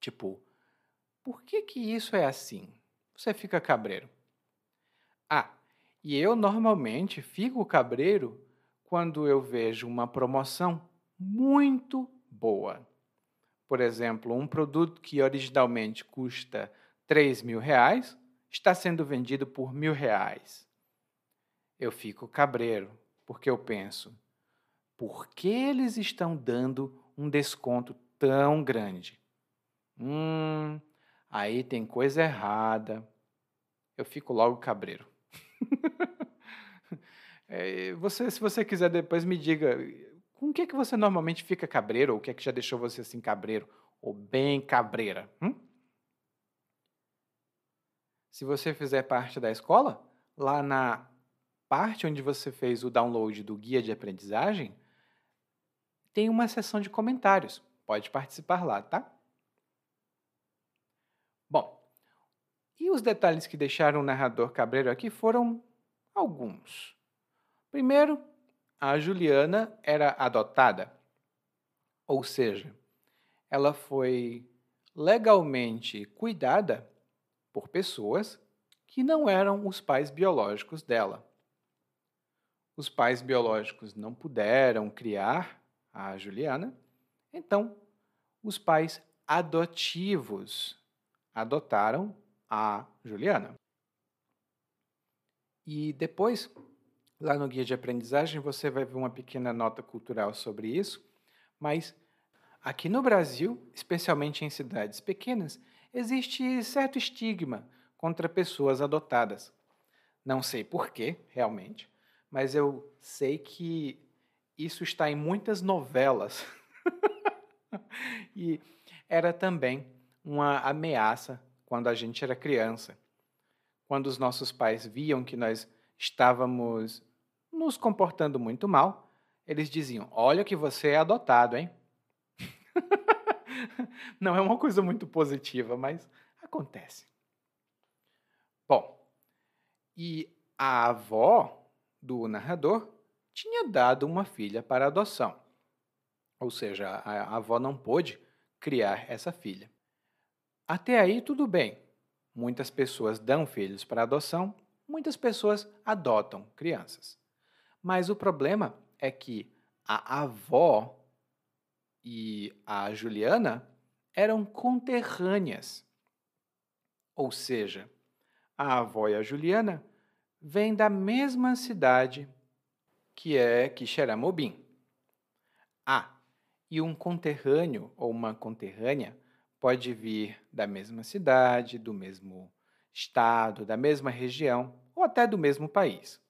[SPEAKER 1] Tipo, por que que isso é assim? Você fica cabreiro. Ah, e eu normalmente fico cabreiro quando eu vejo uma promoção muito boa. Por exemplo, um produto que originalmente custa 3 mil reais está sendo vendido por mil reais. Eu fico cabreiro, porque eu penso, por que eles estão dando um desconto tão grande? Hum, aí tem coisa errada. Eu fico logo cabreiro. é, você, se você quiser depois me diga com o que, é que você normalmente fica cabreiro, ou o que é que já deixou você assim cabreiro, ou bem cabreira? Hum? Se você fizer parte da escola, lá na parte onde você fez o download do guia de aprendizagem, tem uma seção de comentários. Pode participar lá, tá? Bom, e os detalhes que deixaram o narrador cabreiro aqui foram alguns. Primeiro, a Juliana era adotada, ou seja, ela foi legalmente cuidada por pessoas que não eram os pais biológicos dela. Os pais biológicos não puderam criar a Juliana, então os pais adotivos adotaram a Juliana. E depois, lá no guia de aprendizagem, você vai ver uma pequena nota cultural sobre isso, mas aqui no Brasil, especialmente em cidades pequenas, existe certo estigma contra pessoas adotadas. Não sei porquê, realmente, mas eu sei que isso está em muitas novelas. e era também uma ameaça quando a gente era criança. Quando os nossos pais viam que nós estávamos nos comportando muito mal, eles diziam: Olha que você é adotado, hein? Não é uma coisa muito positiva, mas acontece. Bom, e a avó do narrador tinha dado uma filha para adoção. Ou seja, a avó não pôde criar essa filha. Até aí tudo bem. Muitas pessoas dão filhos para adoção, muitas pessoas adotam crianças. Mas o problema é que a avó e a Juliana eram conterrâneas. Ou seja, a avó e a Juliana vêm da mesma cidade que é Quixeramobim. Ah, e um conterrâneo ou uma conterrânea pode vir da mesma cidade, do mesmo estado, da mesma região ou até do mesmo país.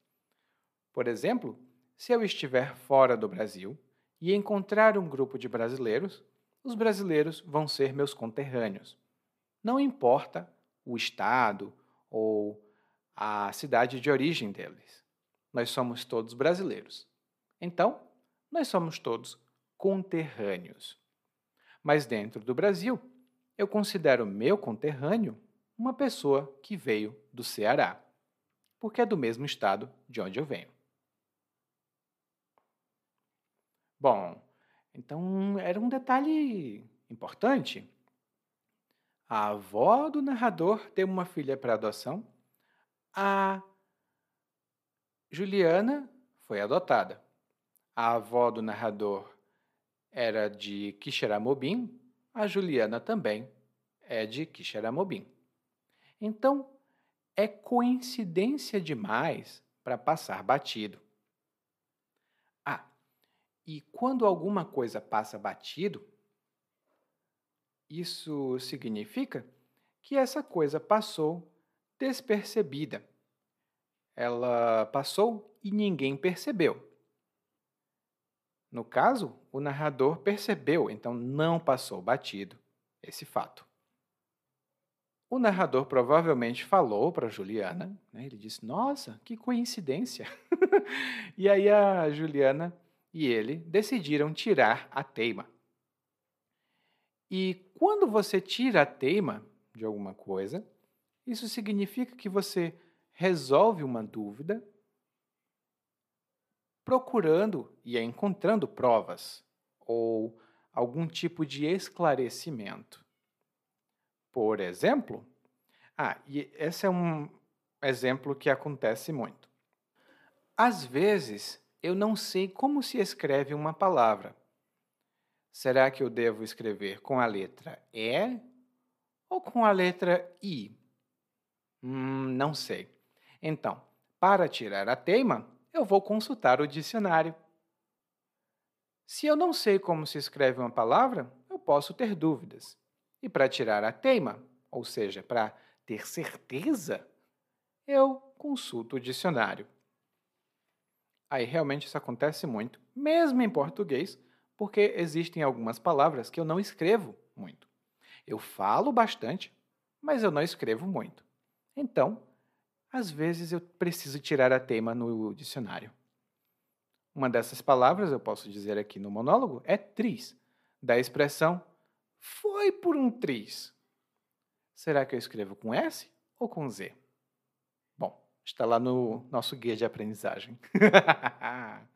[SPEAKER 1] Por exemplo, se eu estiver fora do Brasil e encontrar um grupo de brasileiros, os brasileiros vão ser meus conterrâneos. Não importa o estado ou a cidade de origem deles. Nós somos todos brasileiros. Então, nós somos todos conterrâneos. Mas dentro do Brasil, eu considero meu conterrâneo uma pessoa que veio do Ceará, porque é do mesmo estado de onde eu venho. Bom, então era um detalhe importante. A avó do narrador tem uma filha para adoção. A Juliana foi adotada. A avó do narrador era de Quixeramobim, a Juliana também é de Quixeramobim. Então, é coincidência demais para passar batido. E quando alguma coisa passa batido, isso significa que essa coisa passou despercebida. Ela passou e ninguém percebeu. No caso, o narrador percebeu, então não passou batido esse fato. O narrador provavelmente falou para Juliana, né? ele disse: Nossa, que coincidência! e aí a Juliana e ele decidiram tirar a teima. E quando você tira a teima de alguma coisa, isso significa que você resolve uma dúvida procurando e encontrando provas ou algum tipo de esclarecimento. Por exemplo, ah, e esse é um exemplo que acontece muito. Às vezes, eu não sei como se escreve uma palavra. Será que eu devo escrever com a letra E ou com a letra I? Hum, não sei. Então, para tirar a teima, eu vou consultar o dicionário. Se eu não sei como se escreve uma palavra, eu posso ter dúvidas. E para tirar a teima, ou seja, para ter certeza, eu consulto o dicionário. Aí realmente isso acontece muito, mesmo em português, porque existem algumas palavras que eu não escrevo muito. Eu falo bastante, mas eu não escrevo muito. Então, às vezes eu preciso tirar a teima no dicionário. Uma dessas palavras, eu posso dizer aqui no monólogo, é tris, da expressão foi por um tris. Será que eu escrevo com S ou com Z? Bom, está lá no nosso guia de aprendizagem.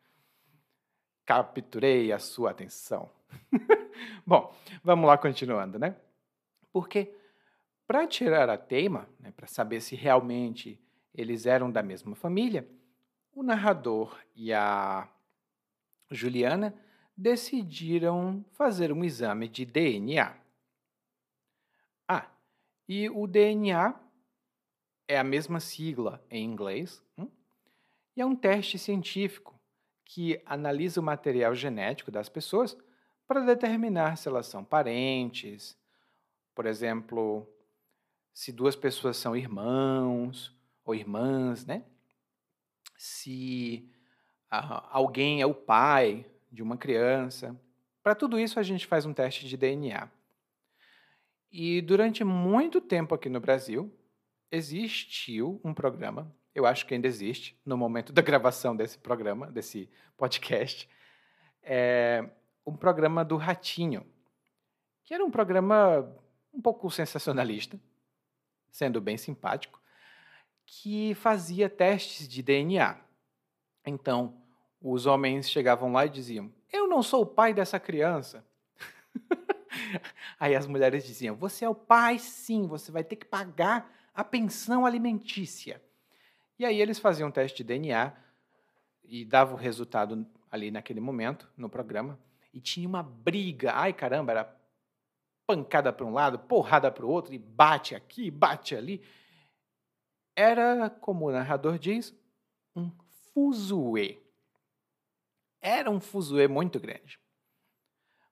[SPEAKER 1] Capturei a sua atenção. Bom, vamos lá continuando, né? Porque para tirar a teima, né, para saber se realmente eles eram da mesma família, o narrador e a Juliana decidiram fazer um exame de DNA. Ah, e o DNA é a mesma sigla em inglês hum? e é um teste científico que analisa o material genético das pessoas para determinar se elas são parentes, por exemplo, se duas pessoas são irmãos ou irmãs, né? Se ah, alguém é o pai de uma criança. Para tudo isso, a gente faz um teste de DNA. E durante muito tempo aqui no Brasil, existiu um programa, eu acho que ainda existe, no momento da gravação desse programa, desse podcast, é um programa do Ratinho, que era um programa um pouco sensacionalista, sendo bem simpático, que fazia testes de DNA. Então, os homens chegavam lá e diziam: Eu não sou o pai dessa criança. Aí as mulheres diziam: Você é o pai, sim, você vai ter que pagar a pensão alimentícia. E aí eles faziam um teste de DNA e dava o resultado ali naquele momento, no programa, e tinha uma briga. Ai caramba, era pancada para um lado, porrada para o outro, e bate aqui, bate ali. Era, como o narrador diz, um fuzuê era um fuzuê muito grande.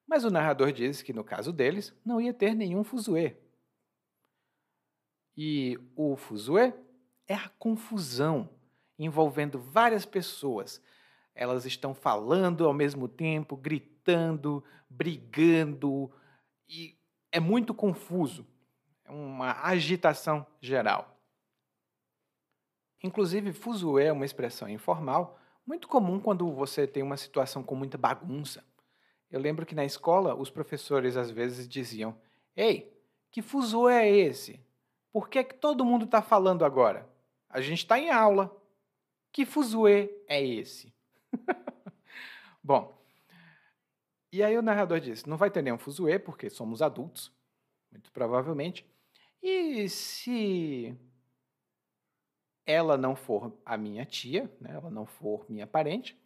[SPEAKER 1] Mas o narrador disse que no caso deles não ia ter nenhum fuzuê. E o fuzuê é a confusão envolvendo várias pessoas. Elas estão falando ao mesmo tempo, gritando, brigando, e é muito confuso. É uma agitação geral. Inclusive, fuzuê é uma expressão informal muito comum quando você tem uma situação com muita bagunça. Eu lembro que na escola os professores às vezes diziam: Ei, que fuso é esse? Por que, que todo mundo está falando agora? A gente está em aula. Que fuzuê é esse? Bom, e aí o narrador disse: não vai ter nenhum fuzuê, porque somos adultos, muito provavelmente. E se ela não for a minha tia, né, ela não for minha parente,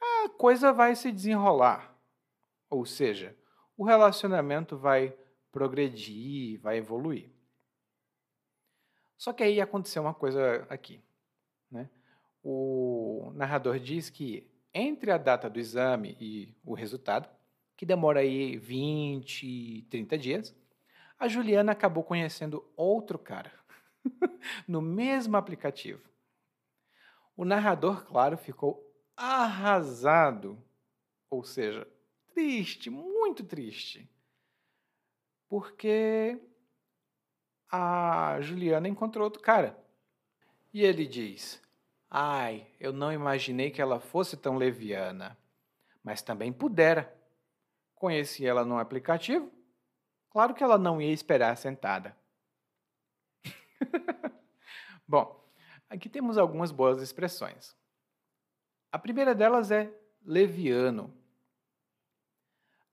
[SPEAKER 1] a coisa vai se desenrolar. Ou seja, o relacionamento vai progredir, vai evoluir. Só que aí aconteceu uma coisa aqui. Né? O narrador diz que entre a data do exame e o resultado, que demora aí 20, 30 dias, a Juliana acabou conhecendo outro cara. no mesmo aplicativo. O narrador, claro, ficou arrasado Ou seja, triste, muito triste. Porque a Juliana encontrou outro cara. E ele diz: Ai, eu não imaginei que ela fosse tão leviana, mas também pudera. Conheci ela no aplicativo. Claro que ela não ia esperar sentada. Bom, aqui temos algumas boas expressões. A primeira delas é leviano.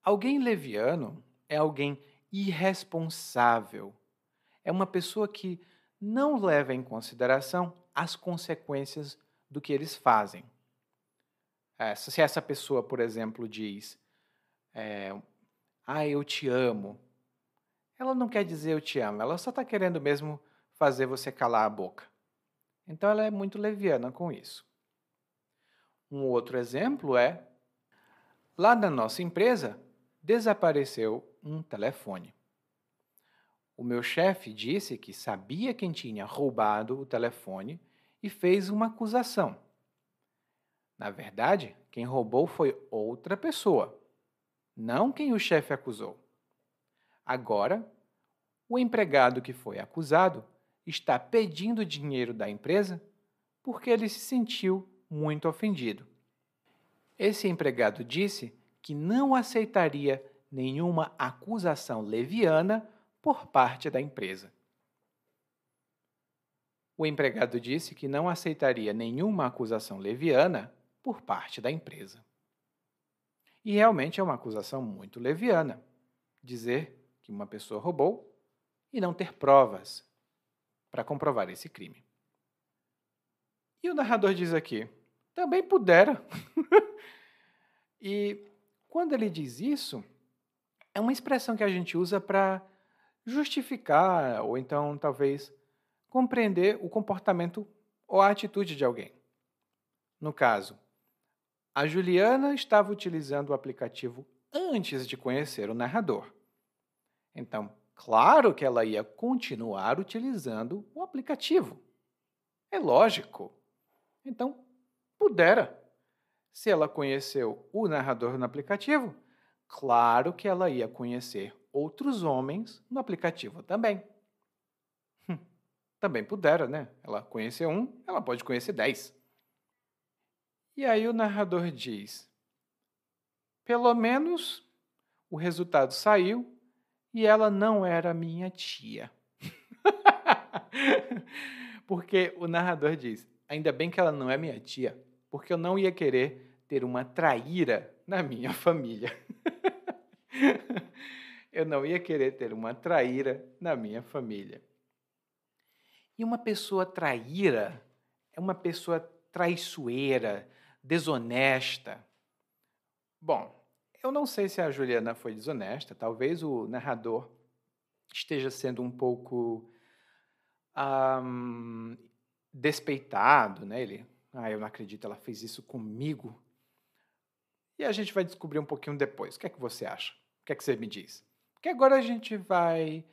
[SPEAKER 1] Alguém leviano é alguém irresponsável. É uma pessoa que não leva em consideração as consequências do que eles fazem. É, se essa pessoa, por exemplo, diz: é, Ah, eu te amo, ela não quer dizer eu te amo, ela só está querendo mesmo fazer você calar a boca. Então ela é muito leviana com isso. Um outro exemplo é: lá na nossa empresa desapareceu um telefone. O meu chefe disse que sabia quem tinha roubado o telefone e fez uma acusação. Na verdade, quem roubou foi outra pessoa, não quem o chefe acusou. Agora, o empregado que foi acusado está pedindo dinheiro da empresa porque ele se sentiu muito ofendido. Esse empregado disse que não aceitaria nenhuma acusação leviana por parte da empresa. O empregado disse que não aceitaria nenhuma acusação leviana por parte da empresa. E realmente é uma acusação muito leviana dizer que uma pessoa roubou e não ter provas para comprovar esse crime. E o narrador diz aqui: também pudera. e quando ele diz isso, é uma expressão que a gente usa para justificar ou então talvez compreender o comportamento ou a atitude de alguém. No caso, a Juliana estava utilizando o aplicativo antes de conhecer o narrador. Então, claro que ela ia continuar utilizando o aplicativo. É lógico. Então, pudera. Se ela conheceu o narrador no aplicativo, claro que ela ia conhecer outros homens no aplicativo também. Hum, também pudera, né? Ela conheceu um, ela pode conhecer dez. E aí o narrador diz: pelo menos o resultado saiu e ela não era minha tia. porque o narrador diz: ainda bem que ela não é minha tia, porque eu não ia querer ter uma traíra na minha família. eu não ia querer ter uma traíra na minha família. E uma pessoa traíra é uma pessoa traiçoeira, desonesta. Bom, eu não sei se a Juliana foi desonesta, talvez o narrador esteja sendo um pouco um, despeitado, né? Ele, ah, eu não acredito, ela fez isso comigo. E a gente vai descobrir um pouquinho depois. O que é que você acha? O que é que você me diz? Porque agora a gente vai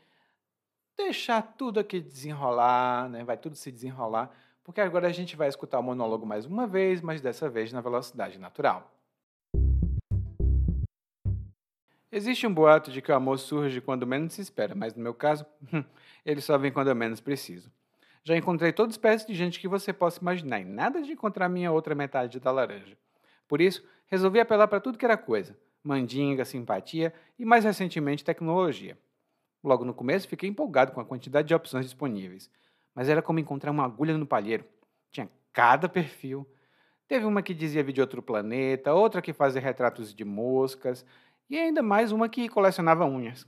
[SPEAKER 1] deixar tudo aqui desenrolar, né? vai tudo se desenrolar, porque agora a gente vai escutar o monólogo mais uma vez, mas dessa vez na velocidade natural. Existe um boato de que o amor surge quando menos se espera, mas no meu caso, ele só vem quando eu menos preciso. Já encontrei toda espécie de gente que você possa imaginar e nada de encontrar minha outra metade da laranja. Por isso, resolvi apelar para tudo que era coisa mandinga, simpatia e, mais recentemente, tecnologia. Logo no começo, fiquei empolgado com a quantidade de opções disponíveis, mas era como encontrar uma agulha no palheiro. Tinha cada perfil. Teve uma que dizia vídeo de outro planeta, outra que fazia retratos de moscas, e ainda mais uma que colecionava unhas.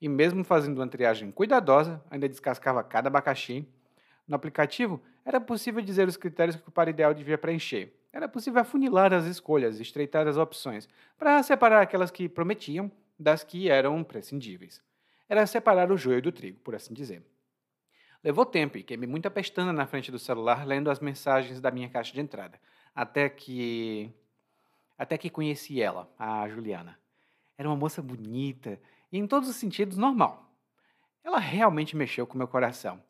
[SPEAKER 1] E mesmo fazendo uma triagem cuidadosa, ainda descascava cada abacaxi. No aplicativo, era possível dizer os critérios que o par ideal devia preencher, era possível afunilar as escolhas, estreitar as opções, para separar aquelas que prometiam das que eram prescindíveis. Era separar o joio do trigo, por assim dizer. Levou tempo e queimei muita pestana na frente do celular lendo as mensagens da minha caixa de entrada, até que até que conheci ela, a Juliana. Era uma moça bonita e em todos os sentidos normal. Ela realmente mexeu com meu coração.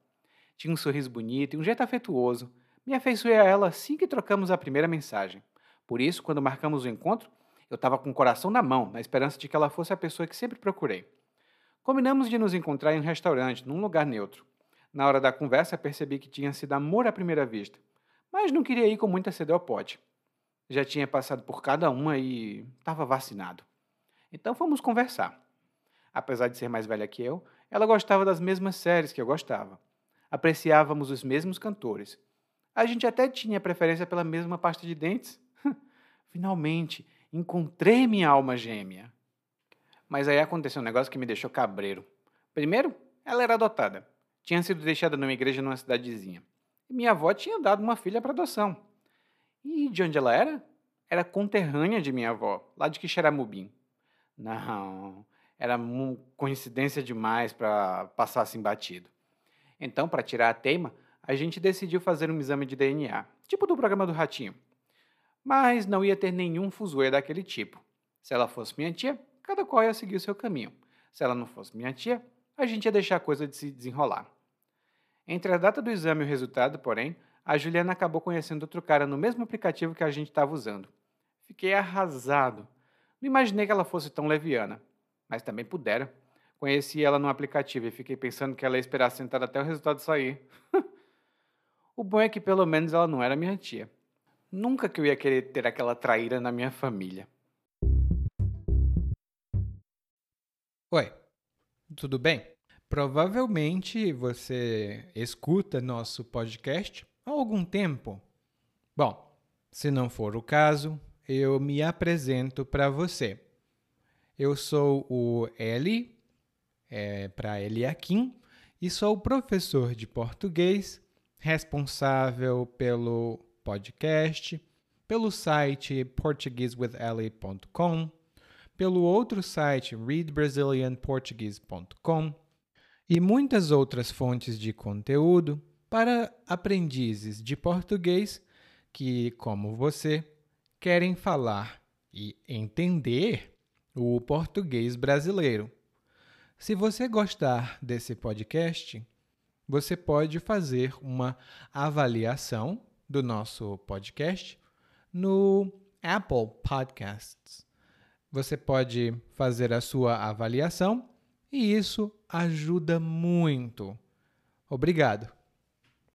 [SPEAKER 1] Tinha um sorriso bonito e um jeito afetuoso, me afeiçoei a ela assim que trocamos a primeira mensagem. Por isso, quando marcamos o encontro, Eu estava com o coração na mão, na esperança de que ela fosse a pessoa que sempre procurei. Combinamos de nos encontrar em um restaurante, num lugar neutro. Na hora da conversa, percebi que tinha sido amor à primeira vista, mas não queria ir com muita sede ao pote. Já tinha passado por cada uma e estava vacinado. Então fomos conversar. Apesar de ser mais velha que eu, ela gostava das mesmas séries que eu gostava. Apreciávamos os mesmos cantores. A gente até tinha preferência pela mesma pasta de dentes. Finalmente, encontrei minha alma gêmea. Mas aí aconteceu um negócio que me deixou cabreiro. Primeiro, ela era adotada. Tinha sido deixada numa igreja numa cidadezinha. E minha avó tinha dado uma filha para adoção. E de onde ela era? Era conterrânea de minha avó, lá de Quixeramobim. Não, era coincidência demais para passar assim batido. Então, para tirar a teima, a gente decidiu fazer um exame de DNA, tipo do programa do Ratinho. Mas não ia ter nenhum fuzuê daquele tipo. Se ela fosse minha tia, cada qual ia seguir o seu caminho. Se ela não fosse minha tia, a gente ia deixar a coisa de se desenrolar. Entre a data do exame e o resultado, porém, a Juliana acabou conhecendo outro cara no mesmo aplicativo que a gente estava usando. Fiquei arrasado. Não imaginei que ela fosse tão leviana, mas também pudera. Conheci ela no aplicativo e fiquei pensando que ela ia esperar sentada até o resultado sair. o bom é que pelo menos ela não era minha tia. Nunca que eu ia querer ter aquela traíra na minha família.
[SPEAKER 2] Oi, tudo bem? Provavelmente você escuta nosso podcast há algum tempo. Bom, se não for o caso, eu me apresento para você. Eu sou o Eli, é, para Eliakim, e sou professor de português, responsável pelo podcast, pelo site portuguesewitheli.com pelo outro site readbrazilianportuguese.com e muitas outras fontes de conteúdo para aprendizes de português que, como você, querem falar e entender o português brasileiro. Se você gostar desse podcast, você pode fazer uma avaliação do nosso podcast no Apple Podcasts você pode fazer a sua avaliação e isso ajuda muito. Obrigado.